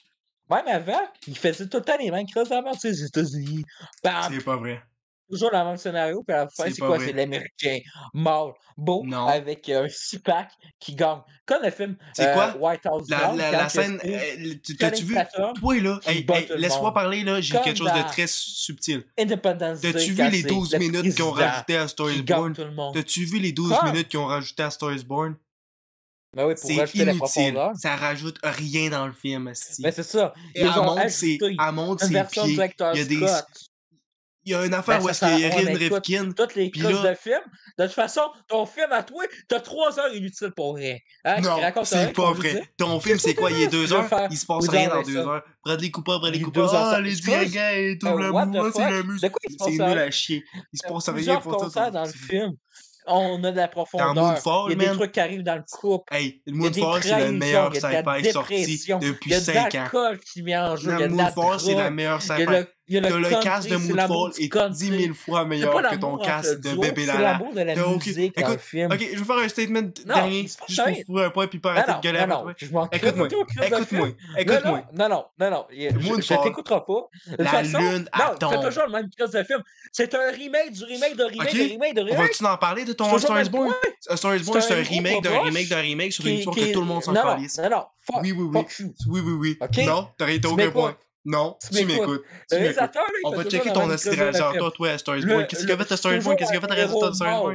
même avant, il faisait tout le temps les mêmes crises merde, tu sais, les États-Unis. C'est pas vrai. Toujours le même scénario, puis à la fin, C'est quoi? C'est l'Américain mâle, beau, Non. avec un six-pack qui gagne. Comme le film C'est euh, quoi? White House La, Down, la, la scène, euh, t'as-tu vu? Toi, là, hey, hey, laisse-moi parler, là, j'ai quelque chose de dans très subtil. Independence Day, T'as-tu vu les c'est 12 le minutes qu'ils ont président rajouté à gagne Born? T'as-tu vu les 12 Quoi? minutes qu'ils ont rajouté à Star is Born? Ben oui, pour C'est la inutile. profondeur. Ça rajoute rien dans le film, esti. Ben c'est ça. Ils elle ont monte ses, ajouté une version pieds. Il y a des- Scott. Il y a une affaire Ben, où est-ce qu'il y a Erin Rifkin. Toutes les crises là- de film. De toute façon, ton film à toi, t'as trois heures inutiles pour rien. Hein, tu Non, rien, c'est pas vrai. Ton film, c'est quoi? Il est deux heures? Il se passe rien dans deux heures. Bradley Cooper, Bradley Cooper. deux heures, Ah, les gars et tout, what the moi, c'est la musique. C'est passe nul à- chier. Il se passe rien pour ça. dans le film. On a de la Dans profondeur. Moonfall, Il y a des trucs qui arrivent dans le couple. Hey, Moonfall, c'est le meilleur sci-fi sorti depuis Il y a de 5 ans. l'alcool qui en jeu. Il y a Dans de la Moonfall, c'est la meilleure sci-fi. Il y a le, Que le country, cast de c'est Moonfall est country. 10 000 fois C'est meilleur que ton le de Bébé C'est Lala. l'amour de la aucune- musique dans le Écoute, film. Ok, je vais faire un statement Non, dernier, c'est juste pour prouver un point puis pas Non, arrêter non, de gueuler non, non, je m'en Écoute-moi, écoute-moi, écoute-moi. Non, non, non, non, non. Je, Moonfall. t'écouterai pas. La lune non, attend. c'est toujours le même crise de film. C'est un remake du remake de remake de remake de remake. va-tu en parler de ton C'est Star is Born? A Star is Born, C'est c'est un remake d'un remake d'un remake sur une histoire que tout le monde s'en Non, non, calisse. non, non, fuck, Oui, oui, oui. Oui, oui, oui. Non, Tu aucun m'écoutes. point. Non, Tu m'écoutes. Le réalisateur, là, il On va checker ton réalisateur, toi, à Born. Qu'est-ce qu'il a fait à Born? Qu'est-ce qu'il a fait à réalisateur de mort.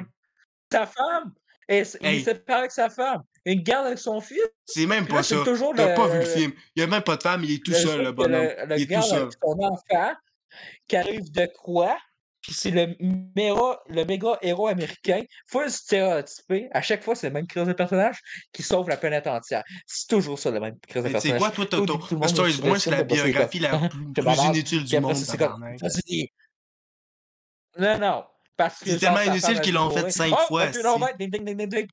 Sa femme, et il est séparé avec sa femme. Il garde avec son fils. C'est même pas ça. toujours T'as le- pas vu le film. Il a même pas de femme, il est tout le seul, le bonhomme. Le, le Il est tout seul. avec son enfant qui arrive de quoi? Puis c'est le méga, le méga héros américain, full stéréotypé. À chaque fois, c'est le même crise de personnage qui sauve la planète entière. C'est toujours ça, le même crise de personnage. quoi, toi, t'as- Tout- tout le Born, c'est la c'est biographie la plus, c'est inutile du monde, c'est comme, vas-y. Non, non. Parce que C'est tellement inutile qu'ils l'ont fait cinq fois.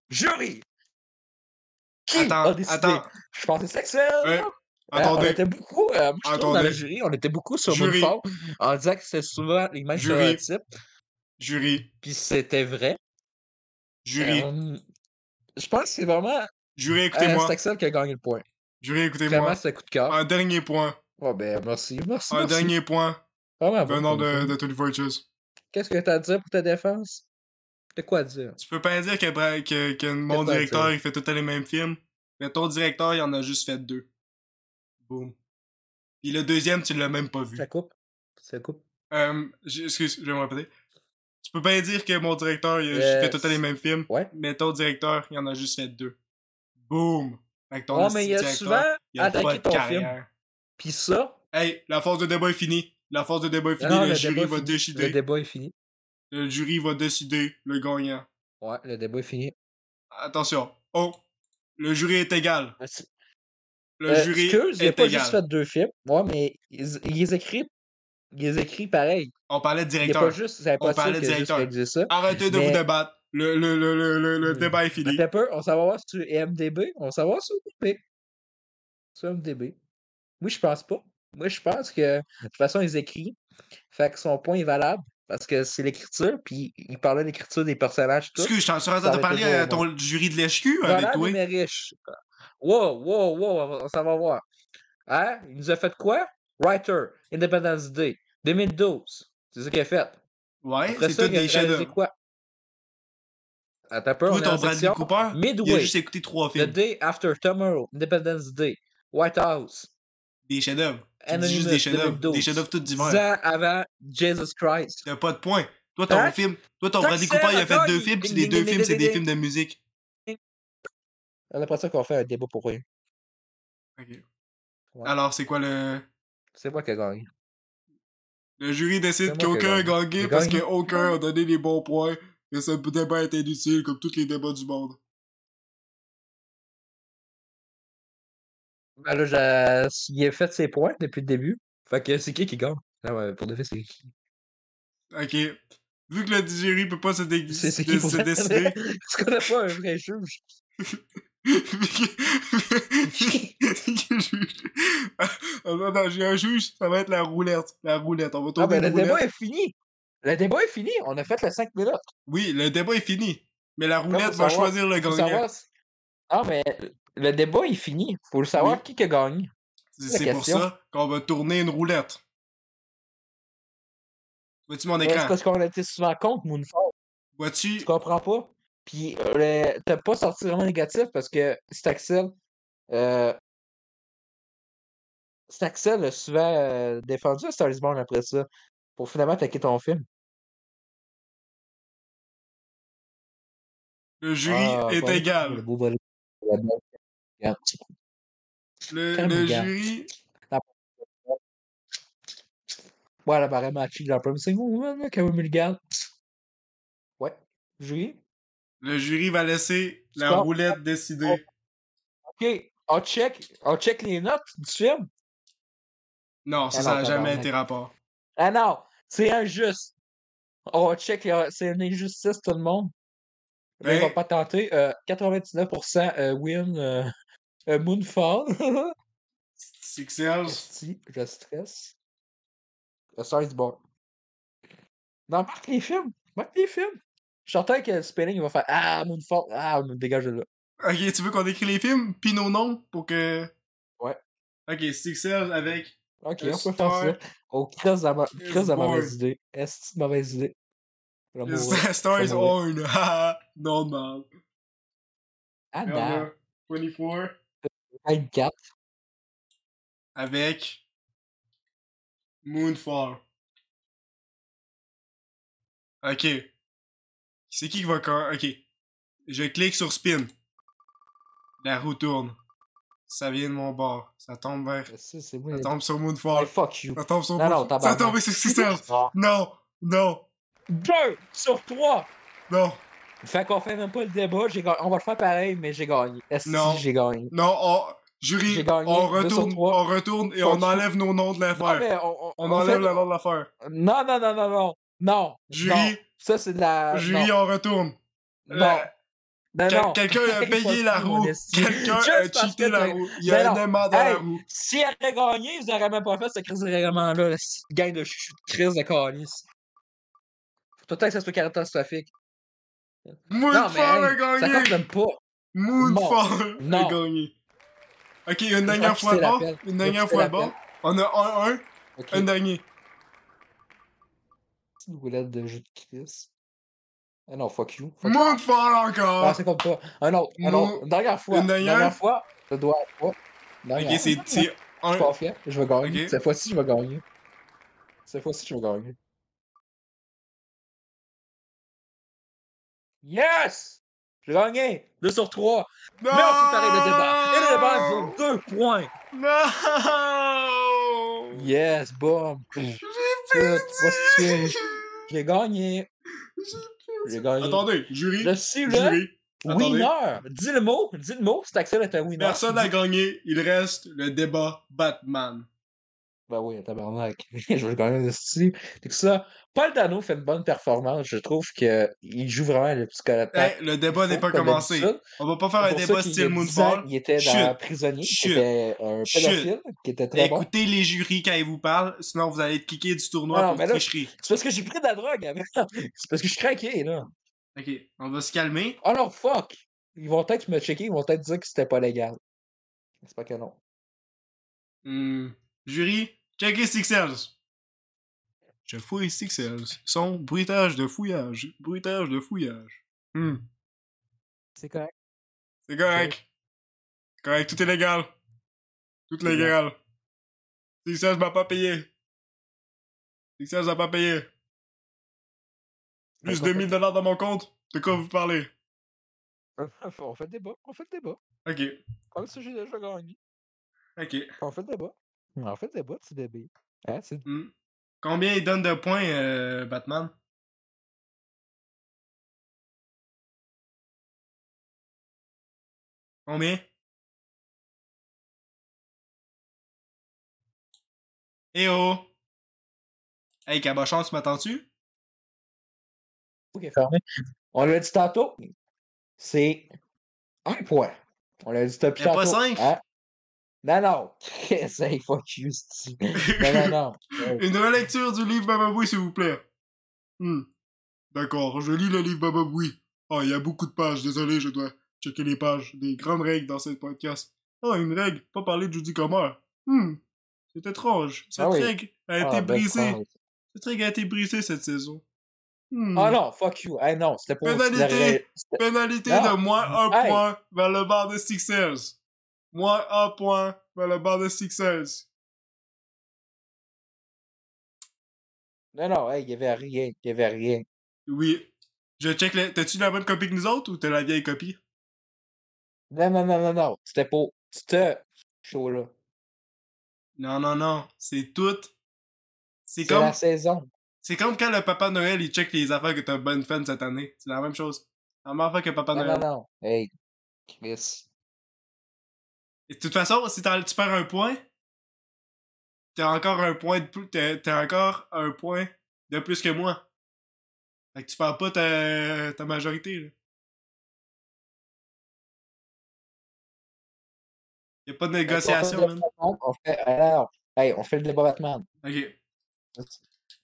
Jury! Qui Attends, a décidé? attends. Je pense que c'est Euh, on était beaucoup, euh, moi, dans le jury, on était beaucoup sur Jury. Moonfall en disant que c'est souvent les mêmes Jury. stéréotypes, Jury. puis c'était vrai. Jury. Euh, je pense que c'est vraiment Jury, euh, écoutez-moi. c'est Axel qui a gagné le point. Jury, écoutez-moi. Clairement, c'est un coup de cœur. Un dernier point. Oh, ben, merci, merci. Un merci. dernier point Vraiment venant de, de Tony Fortress. Qu'est-ce que t'as à dire pour ta défense? De quoi dire? Tu peux pas dire que, que, que mon directeur, il fait tout le temps les mêmes films. Mais ton directeur, il en a juste fait deux. Boom. Puis le deuxième, tu l'as même pas vu. Ça coupe? Ça coupe? Euh, excuse, je vais me répéter. Tu peux pas dire que mon directeur, il a Euh, fait tout les mêmes films. Ouais. Mais ton directeur, il en a juste fait deux. Boom. Fait que ton Ouais, mais il a directeur, souvent il a attaqué ton film. Puis ça, Hey, la phase de débat est finie. La phase de débat est finie. non, le, le jury va fini. décider. le débat est fini. Le jury va décider le gagnant. Ouais, le débat est fini. Attention. Oh. Le jury est égal. Merci. Le Euh, jury excuse, il a est pas juste fait deux films. Ouais, mais ils, ils les écrivent. Ils les écrivent pareil. On parlait de Il directeur. pas juste. C'est On parlait de directeur. ça. Arrêtez de Mais- vous débattre. Le, le, le, le, Hmm. débat est fini. Attends un peu, on s'en va voir sur IMDB. On s'en va voir sur IMDB. Sur IMDB. Moi, je pense pas. Moi, je pense que de toute façon, ils écrivent. Fait que son point est valable. Parce que c'est l'écriture, puis il parlait de l'écriture des personnages. Excuse, je t'en suis en train de parler à ton jury de l'HQ avec toi. mais riche. Wow, wow, wow, on va- voir. Hein? Il nous a fait quoi? Writer, Independence Day, 2012. C'est ça qu'il a fait. Ouais, c'est ça, tout des réalisé chefs-d'œuvre. quoi? Attends un peu, ton Bradley. Cooper, il a Midway, juste écouté trois The films. Day After Tomorrow, Independence Day, White House, Des chefs-d'œuvre. Juste des chefs-d'œuvre. Des 2012. chefs-d'œuvre tous 10 divers. ans avant Jesus Christ. T'as pas de point. Toi, ton Hein? film, toi, ton Bradley Cooper, il a fait deux il- films, puis les deux films, c'est des films de musique. Après ça qu'on fait un débat pour rien. Ok. Ouais. Alors, c'est quoi le. C'est moi qui ai gagné. Le jury décide qu'aucun a gagné. parce qu'aucun a donné les bons points. Et ce débat est inutile comme tous les débats du monde. Ben là, j'ai- il a fait ses points depuis le début. Fait que c'est qui qui gagne? Ah ouais, pour de fait, c'est qui? Ok. Vu que le jury peut pas se, dé- décider. vrai? Tu connais pas un vrai juge? Ah, non, j'ai un juge, ça va être la roulette. La roulette, on va Ah tourner ben le roulette. débat est fini. Le débat est fini. On a fait les 5 minutes. Oui, le débat est fini. Mais la roulette va savoir- choisir le gagnant. savoir Ah mais le débat est fini. Faut le savoir Oui. qui a gagné. C'est pour ça qu'on va tourner une roulette. Vois-tu mon C'est écran? parce qu'on été souvent contre Moonfall. Vois-tu? Tu comprends pas? Puis euh, t'as pas sorti vraiment négatif parce que Staxel euh, Staxel a souvent euh, défendu Star is Born après ça pour finalement attaquer ton film. Le jury Ah, est égal. Le, le jury. Ouais, la barre matching dans le premier segment, Kevin Mulligan. Ouais. Jury. Le jury va laisser la roulette décider. Ok, on check, on check les notes du film? Non, ça, ah ça n'a jamais été rapport. Ah non, c'est injuste. On check, c'est une injustice, tout le monde. Ben... On va pas tenter. Euh, 99% euh, win euh, euh Moonfall. Six Hells. Si, je stresse. Le is Born. Non, marque les films. Marque les films. J'entends que Spelling va faire Ah, Moonfall. Ah, on dégage de là. Ok, tu veux qu'on écrit les films, puis nos noms, pour que. Ouais. Ok, Six Hells avec. Ok, on peut faire ça. Oh, ma... de mauvaise idée. Est-ce une mauvaise idée? Star is Born. Normal. Ah, non. 24. 24. Avec. Moonfall. Ok. C'est qui qui va... Ok. Je clique sur spin. La roue tourne. Ça vient de mon bord. Ça tombe vers. Ça, ça tombe sur Moonfall. fuck you. Ça tombe sur non, Moonfall. ça tombe sur Sisters. Non, non. Deux sur trois. Non. Fait qu'on fait même pas le débat. On va le faire pareil, mais j'ai gagné. Est-ce que j'ai gagné? Non, on... Jury, on retourne, on retourne et on enlève nos noms de l'affaire. On, on, enlève le nom de l'affaire. Non, non, non, non, non. Non. Jury. Ça, c'est de la. Jury, on retourne. Non. Quelqu'un a payé la roue. Quelqu'un a cheaté la roue. Il y a un aimant dans la roue. Si elle avait gagné, vous n'auriez même pas fait ce crise de règlement-là. Gang de crise de calice. Peut-être que ça soit catastrophique. Moonfall a gagné! Ça compte pas. Moonfall a gagné. Ok, une dernière fois de bord. Une dernière fois de bord. On a un, un. Un dernier. Une roulette de jeu de Chris. Ah non, fuck you. Fuck Moonfall encore! Ah, c'est comme toi. Un autre, un autre. Une dernière fois. Une dernière, fois. Ça doit être pas. Ok, c'est un. Je suis pas fier. Je vais gagner. Cette fois-ci, je vais gagner. Cette fois-ci, je vais gagner. Yes! J'ai gagné! 2 sur 3. Non! Mais on peut parler de débat. Et le débat vaut 2 points. Non! Yes, boom. J'ai perdu! J'ai gagné. J'ai gagné. Attendez, jury. Je suis le jury. winner. Dis le mot. Dis le mot. C'est Axel est un winner. Personne n'a gagné. Il reste le débat Batman. Ben oui, tabarnak. je vais gagner ici. C'est que ça, Paul Dano fait une bonne performance. Je trouve qu'il joue vraiment le psychologue. Hey, le débat n'est pas commencé. On va pas faire un débat style Moonfall. Il était dans prisonnier. Chut. était un pédophile. Qui était très Écoutez les jurys quand ils vous parlent, sinon vous allez être kické du tournoi non, pour tricherie. C'est parce que j'ai pris de la drogue. C'est parce que je suis craqué, là. Ok, on va se calmer. Oh non, fuck! Ils vont peut-être me checker, ils vont peut-être dire que c'était pas légal. C'est pas que non. Hmm. Jury, checkez Sixers. Je fouille Sixels. Son bruitage de fouillage. Bruitage de fouillage. Hmm. C'est correct. C'est correct. Correct, tout est légal. Tout est légal. Sixels m'a pas payé. Sixels m'a pas payé. Plus 2000 dollars dans mon compte? De quoi vous parlez? On fait le débat. On fait le débat. Ok. Comme ça, j'ai déjà gagné. Ok. On fait le débat. On fait le débat, petit bébé. Hein, c'est... Combien il donne de points, euh, Batman? Combien? Eh oh! Hey, Cabochon, tu m'attends-tu? Ok, fermé. On l'a dit tantôt. C'est un point. On l'a dit tantôt. pas cinq? Hein? Non, non. C'est fuck you, Non, non, non. Une relecture du livre Bababoui, s'il vous plaît. Hmm. D'accord, je lis le livre Bababoui. Oh, il y a beaucoup de pages, désolé, je dois checker les pages. Des grandes règles dans cette podcast. Oh, une règle, pas parler de Judy Comer. Hmm. C'est étrange. Cette ah règle a été ah, ben, brisée. Cette règle a été brisée cette saison. Hmm. Ah non, fuck you. Hey, non, c'était pas... Pénalité, pénalité de moins un point vers le bar de Sixers. Moins un point vers le bar de Sixers. Non, non, il y avait rien. Il y avait rien. Oui. Je check les... T'as-tu la bonne copie que nous autres ou t'as la vieille copie? Non, non, non, non, non. C'était pour ce show-là. Non, non, non. C'est tout. C'est comme. la saison. C'est comme quand le Papa Noël il check les affaires que t'as bonne fan cette année. C'est la même chose. La même affaire que Papa Non, Noël. non, non. Hey, Chris. Et de toute façon, si tu perds un point, t'as encore un point de plus. T'as t'as encore un point de plus que moi. Fait que tu perds pas ta, ta majorité, là. Y a pas de négociation, on fait man. on fait, alors, hey, on fait le débat Batman. Ok. C'est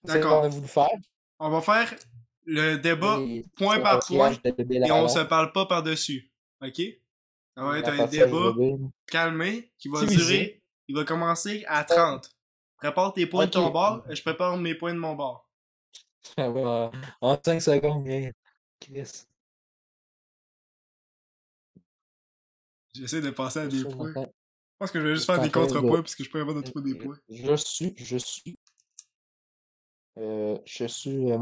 D'accord. ce qu'on a voulu faire. On va faire le débat Et point par point et on se parle pas par-dessus. Ok? Ça va être un débat calmé qui va durer. Il va commencer à 30. Prépare tes points de ton bord, je prépare mes points de mon bord. Ça va, En 5 secondes. Chris. J'essaie de passer à des points. Je pense que je vais juste faire des train de- contrepoints parce que je peux avoir de trouver des points. Je suis, je suis. Euh, je suis. Euh,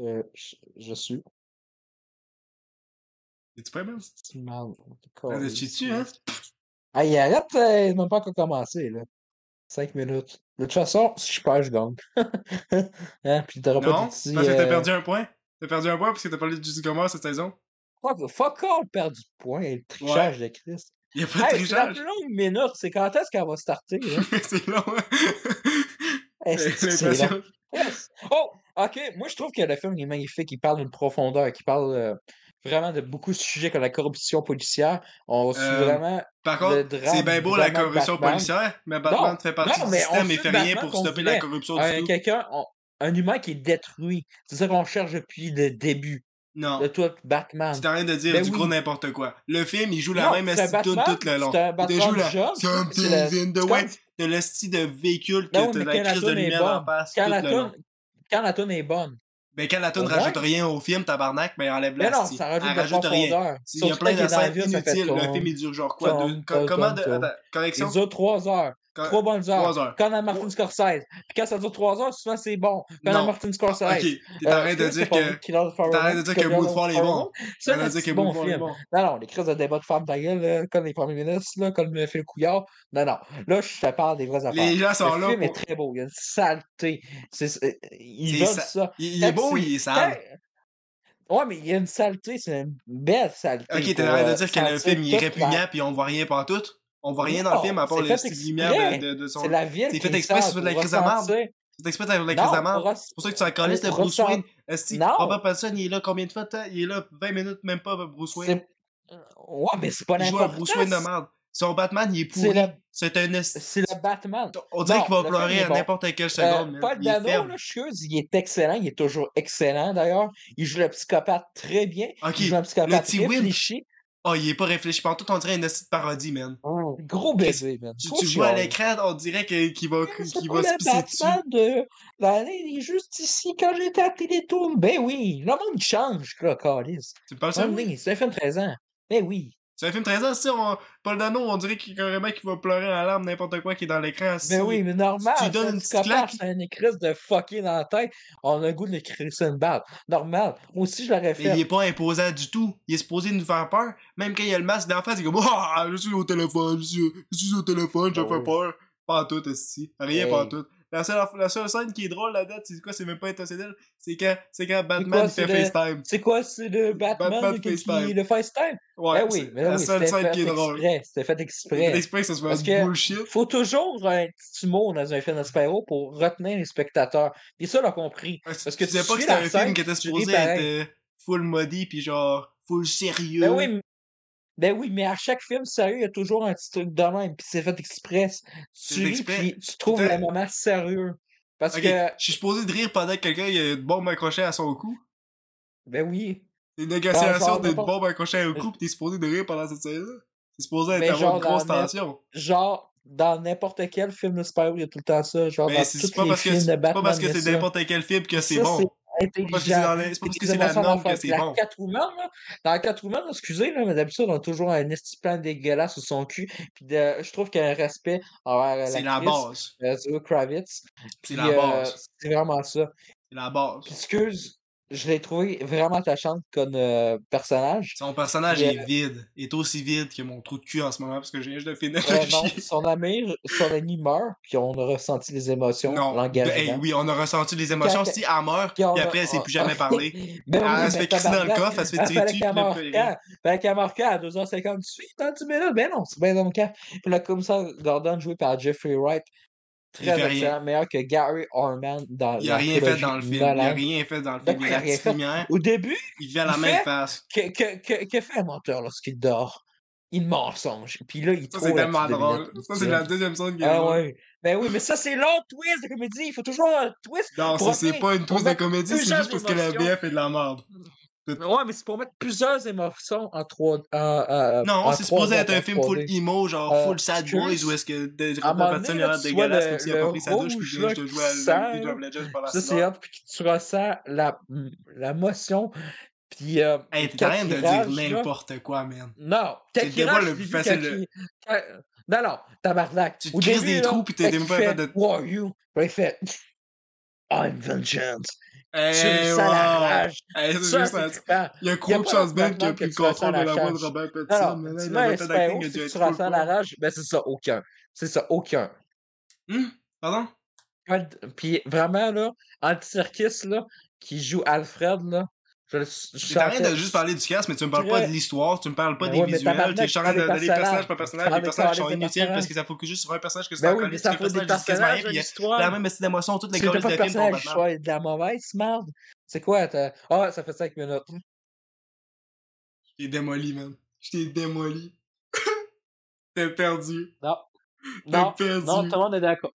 euh, je, je suis. Es-tu prêt. Ah, de chier-tu, hein? Hey, arrête, euh, il m'a pas encore commencé, là. 5 minutes. De toute façon, si je perds, je gagne. hein? Puis t'auras pas Non, de petit. parce que t'as euh, perdu un point. T'as perdu un point parce que t'as parlé de Judy Gomer cette saison. Fuck, fuck all, perdre du point. Le trichage de Christ. Il y a pas de Hey, c'est la trichage. plus longue minute. C'est quand est-ce qu'elle va starter, là? c'est long, hein? J'ai que c'est long? Yes. Oh, ok. Moi, je trouve que le film il est magnifique. Il parle d'une profondeur, qui parle euh, vraiment de beaucoup de sujets comme la corruption policière. On suit Euh, vraiment. Par Le contre, c'est bien beau la corruption Batman. policière, mais Batman Non, fait partie non, du système et fait rien pour stopper la corruption du Un, tout. quelqu'un, un humain qui est détruit. C'est ça qu'on cherche depuis le début Non. de tout Batman. C'est en train de dire Ben du oui. gros n'importe quoi. Le film, il joue la Non, même Batman, tout le long. c'est un Batman joue la Something's in the way. De l'esti de véhicule que t'as la crise de lumière en face Quand la le toune est bonne. Ben quand la Ouais. rajoute rien au film, tabarnak, ben enlève Mais la non, ça rajoute rajoute rien. Il y a plein de scènes inutiles. Le film, il dure genre quoi? Comment de... correction? Il dure 3 heures. 3 bonnes heures. Trois heures. Quand on a Martin Scorsese. Puis quand ça dure 3 heures, souvent c'est bon. Quand on a. Martin Scorsese. Ok, t'es en Euh, train de c'est dire que... T'es en train de dire que est bon. T'es en train de dire que est film. bon. Non, non, les crises de débat de femmes ta gueule, comme les premiers ministres, là, comme euh, Phil Couillard. Non, non. Là, je te parle des vraies affaires. Les gens sont Le là film est très beau. Il y a une saleté. Sa- ça. Il, il est beau il est sale? Ouais, mais il y a une saleté. C'est une belle saleté. Ok, t'es en train de euh, dire que le film il est répugnant puis on voit rien pas tout? On voit rien dans le film à part petites lumières exprès. de, de, de son... C'est la ville C'est fait exprès, de la crise de C'est exprès la crise de res- C'est pour ça que tu connais, c'était pour Bruce Wayne. Esti. Robert Pattinson, il est là combien de fois? Il est là 20 minutes, même pas, Bruce Wayne. c'est- Ouais, mais c'est pas Il joue à n'importe Bruce Wayne de merde. Son Batman, il est pourri. le, C'est un c'est le Batman. On dirait qu'il va le pleurer à n'importe quelle Euh, seconde. Paul Il est Dano, là, je il est excellent. Il est toujours excellent, d'ailleurs. Il joue le psychopathe très bien. Il joue un le psychopathe petit Wimp. Oh, il est pas réfléchi. Partout, on dirait une esti de parodie, man. Gros bébé, man. Tu, tu vois à l'écran, on dirait qu'il va, C'est qu'il va se pisser dessus. De l'année des justiciers quand j'étais à Télétoon. Ben oui, le monde change, là, Calis. Tu me parles ça? Oui? un film 13 ans. Ben oui. C'est un film 13 ans, si on... Paul Dano, on dirait qu'il carrément qu'il va pleurer en larmes n'importe quoi qui est dans l'écran. si- Ben oui, mais normal. tu donnes une petite claque. C'est un écris de fucker dans la tête. On a le goût de l'écrire une balle. Normal. Moi aussi, je l'aurais Mais fait. il est pas imposant du tout. Il est supposé nous faire peur. Même quand il y a le masque d'en face, il est comme Ah, je suis au téléphone, je suis, je suis au téléphone, je Ben fais peur. Pas en tout, ici. Rien, Hey. pas en tout. La seule, la seule scène qui est drôle là-dedans, c'est quoi? C'est même pas intentionnel. C'est quand, c'est quand Batman quoi, il fait le- FaceTime. C'est quoi, c'est le Batman, Batman qui- qui, FaceTime. le FaceTime? Ouais, ben oui, c'est mais la oui, seule c'était scène fait qui est drôle. exprès. C'était fait exprès. exprès que ça se Parce que- bullshit. Faut toujours un petit humour dans un film de super-héros pour retenir les spectateurs. Et ça, l'a compris. Parce Parce que tu disais tu pas que c'était un film qui était supposé être euh, full muddy pis genre full sérieux. Ben oui, ben oui, mais à chaque film sérieux, il y a toujours un petit truc de même, puis c'est fait express. C'est Tu ris, exprès. puis tu trouves le moment sérieux. Parce que, je suis supposé de rire pendant que quelqu'un il a une bombe accrochée à son cou. ben oui. Une négociation d'une bombe accrochée au cou pis t'es supposé de rire pendant cette scène-là. C'est supposé être avoir une grosse tension. Genre, dans n'importe quel film de super-héros, il y a tout le temps ça. Genre, Mais dans c'est tous pas les parce que films c'est de c'est pas Batman, parce que il y a c'est ça. n'importe quel film que c'est bon. C'est C'est pas parce que c'est dans intelligent. c'est pas parce que c'est la norme que c'est bon. Catwoman, là, dans Catwoman, excusez, là, mais d'habitude, on a toujours un esti plan dégueulasse sur son cul. Puis de- je trouve qu'il y a un respect envers euh, C'est la base. euh, Kravitz. C'est la euh, base. c'est vraiment ça. C'est la base. Puis excuse, je l'ai trouvé vraiment attachante comme euh, personnage. Son personnage est vide. Il est aussi vide que mon trou de cul en ce moment parce que je viens juste de finir euh, non, son ami, son ami meurt, puis on a ressenti les émotions, Non, l'engagement. hey, oui, on a ressenti les émotions. Quand- Si elle meurt, Puis puis a- après, elle s'est plus on- jamais parlé. Ben oui, Elle se fait crisser dans le coffre, elle se fait tirer dessus, plus? Fallait qu'elle meure quand? À 2h58, 30 minutes? Ben non, c'est bien dans le cas. Puis le commissaire Gordon, joué par Jeffrey Wright, très fait meilleur que Gary Orman dans Il a la rien fait dans le film. Il a Nolan. rien fait dans le Ben, film. Il il a rien fait. lumière. Au début, Il vient à la il même fait- face. que, que, que, que fait un menteur lorsqu'il dort? Il mensonge. Puis là, il Ça, c'est tellement drôle. Ça, c'est la deuxième scène qui est Ah ouais. Ben oui, mais ça, c'est l'autre twist de comédie. Il faut toujours un twist. Non, ça, c'est pas une twist de comédie, c'est juste parce que la. VF est de la merde. Ouais, mais c'est pour mettre plusieurs émotions en trois. En, en- Non, en c'est supposé être un film full 3D. emo, genre Euh, full sad boys, où est-ce que des personnes là, l'air tu vois dégueulasse le- comme s'il a le pas pris sa douche, puis je te jouer à League of Legends par la Ça, c'est hot, puis que tu ressens la, la motion. Puis. Euh, Hey, t'es en train de dire n'importe quoi, man. Non, C'est le plus facile Non, non, tabarnak. Tu te crises des trous, puis t'es même pas capable de- Who are you? Puis il fait I'm vengeance. Hey, la wow! rage. Hey, juste trippant. Il y a d'autre Band qui a pris le que tu ressens contrôle de la la voix de. Robert Pattinson. mais là, méthode acting a super dû si être tu full ressens la rage, ben c'est ça, aucun. C'est ça, aucun. Hum? Pardon? Puis vraiment, là, Anti-Circus, là, qui joue Alfred, là, je, je T'arrêtes de juste parler du cast, mais tu me parles pas de l'histoire, tu me parles pas Ben des ouais, visuels, tu es tu chargé parles de des donner personnages personnages. par personnage, les des personnages sont inutiles parce que ça focus juste sur un personnage que c'est Ben encore oui, mais ça un faut des personnage personnages, puis une il y a histoire. la même estime d'émotion, toutes les pas de pour personnage, soit de la mauvaise merde. C'est quoi? t'as- Ah, ça fait 5 minutes. Je t'ai démoli, man. Je t'ai démoli. T'es perdu. Non. T'es Non, perdu. non, tout le monde est d'accord.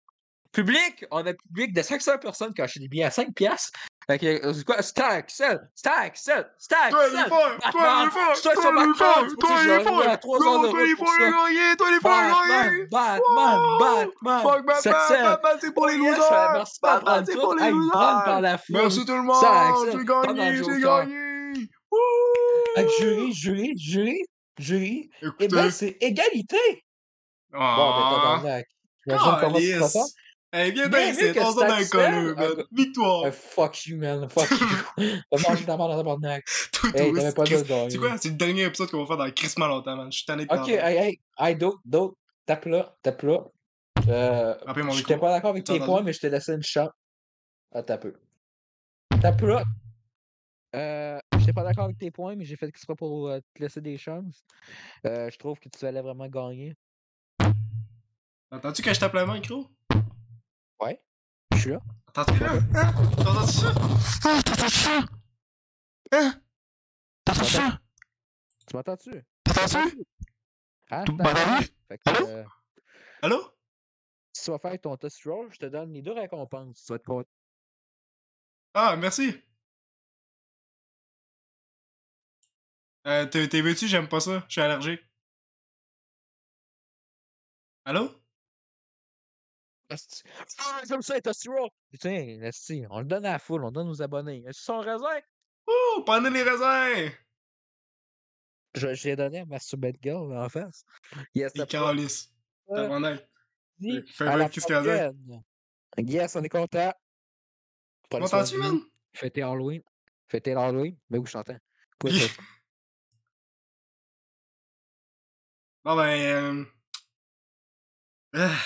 Public, on a public de 500 personnes qui ont acheté des billets à 5 piastres. Fait que, euh, c'est quoi? Stack, sell, stack, sell, stack, Toi, il est fort! Toi, il Batman, est fort! Toi, il est Batman, fort! Toi, il est fort! arrivé à 3 Gros, heures de toi, il est route fort, gagné! Toi, il est fort, Batman, gagné! Batman! Batman. Fuck Batman! Success. Batman, c'est pour les losers! Batman, c'est pour les losers! Merci tout le monde! J'ai gagné! J'ai gagné! Wouh! jury, jury, jury, jury. Eh ben, c'est égalité. Bon, ben, Ah! tabarnak. J'imagine comment tu. Hey, viens Bien ici, on se donne un un man! gars- Victoire! Euh, fuck you, man. Fuck you. T'as mangé ta merde dans tabarnak. Tout Hey, t'avais pas le gagner. C'est quoi? C'est le dernier épisode qu'on va faire dans crissement longtemps, man. Je suis tanné de Ok, hey, hey, hey, d'autres, d'autres. Tape là, tape là. Euh, J'étais pas d'accord avec tes points, mais je t'ai laissé une chance. Ah, tape peu. Tape là. Euh, j'étais pas d'accord avec tes points, mais j'ai fait exprès pour euh, te laisser des chances. Euh, je trouve que tu allais vraiment gagner. Entends-tu que je tape le micro? Ouais. Je suis là. Entends-tu là? Hein? T'entends-tu ça? Hein? T'entends-tu ça? Hein? T'entends ça? Tu m'entends-tu? T'entends-tu? Hein? Fait que, Allô? euh, Allô? si tu vas faire ton test roll, je te donne les deux récompenses. Tu vas être content. Ah, merci. Euh, t'es t'es veux-tu? J'aime pas ça. Je suis allergique. Allô? Ah, comme ça, un test roll! Putain, asti, on le donne à la foule, on le donne aux abonnés. Est-ce son raisin? Ouh, prenez les raisins! Je, je l'ai donné à ma Subette Girl en face. Yes, à voir la qu'est-ce qu'elle a dit. Yes, on est content. M'entends-tu, man? Fêtez Halloween. Fêtez l'Halloween. Mais où je t'entends? Bon ben, euh, ah,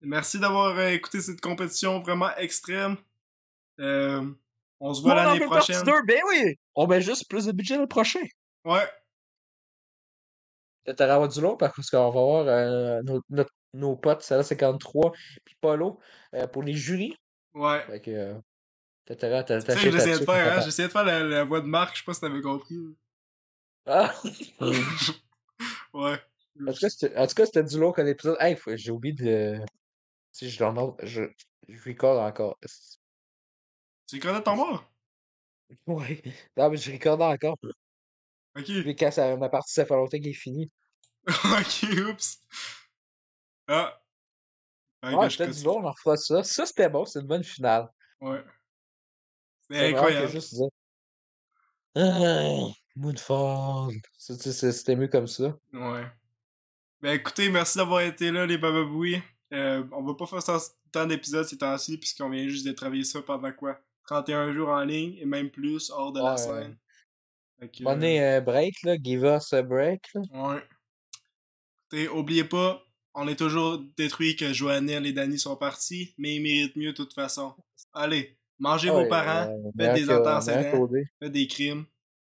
merci d'avoir euh, écouté cette compétition vraiment extrême. Euh, on se voit Bon, on en l'année prochaine. deux, Ben oui! On met juste plus de budget le prochain. Ouais. Peut-être avoir du lot parce qu'on va voir euh, nos, notre- nos potes, Salah 53 puis Polo, euh, pour les jurys. Ouais. Fait que. Euh, t'as j'essayais de faire, hein, j'essayais de faire la, la voix de Marc, je sais pas si t'avais compris. Ah! Ouais. En tout cas, c'était en tout cas, c'était du lourd comme épisode. Hey, j'ai oublié de. Si je download, je, je record encore. Tu connais ton mort? Ouais. Non, mais je record encore. Ok. Puis quand ça, ma partie, ça fait longtemps qu'elle est finie. ok, oups. Ah. Ouais, Ouais, que je du lourd, on en refera ça. Ça, c'était bon, c'est une bonne finale. Ouais. C'est incroyable. juste dire. Ah, Moonfall. C'était mieux comme ça. Ouais. Ben écoutez, merci d'avoir été là, les bababouis. Euh, on va pas faire tant- d'épisodes ces temps-ci, puisqu'on vient juste de travailler ça pendant quoi? 31 jours en ligne et même plus hors de la scène. Fait un break, là. Give us a break, là. Ouais. T'sais, oubliez pas, on est toujours détruit que Joannelle et Danny sont partis, mais ils méritent mieux de toute façon. Allez, mangez vos parents, faites des ententes faites des crimes,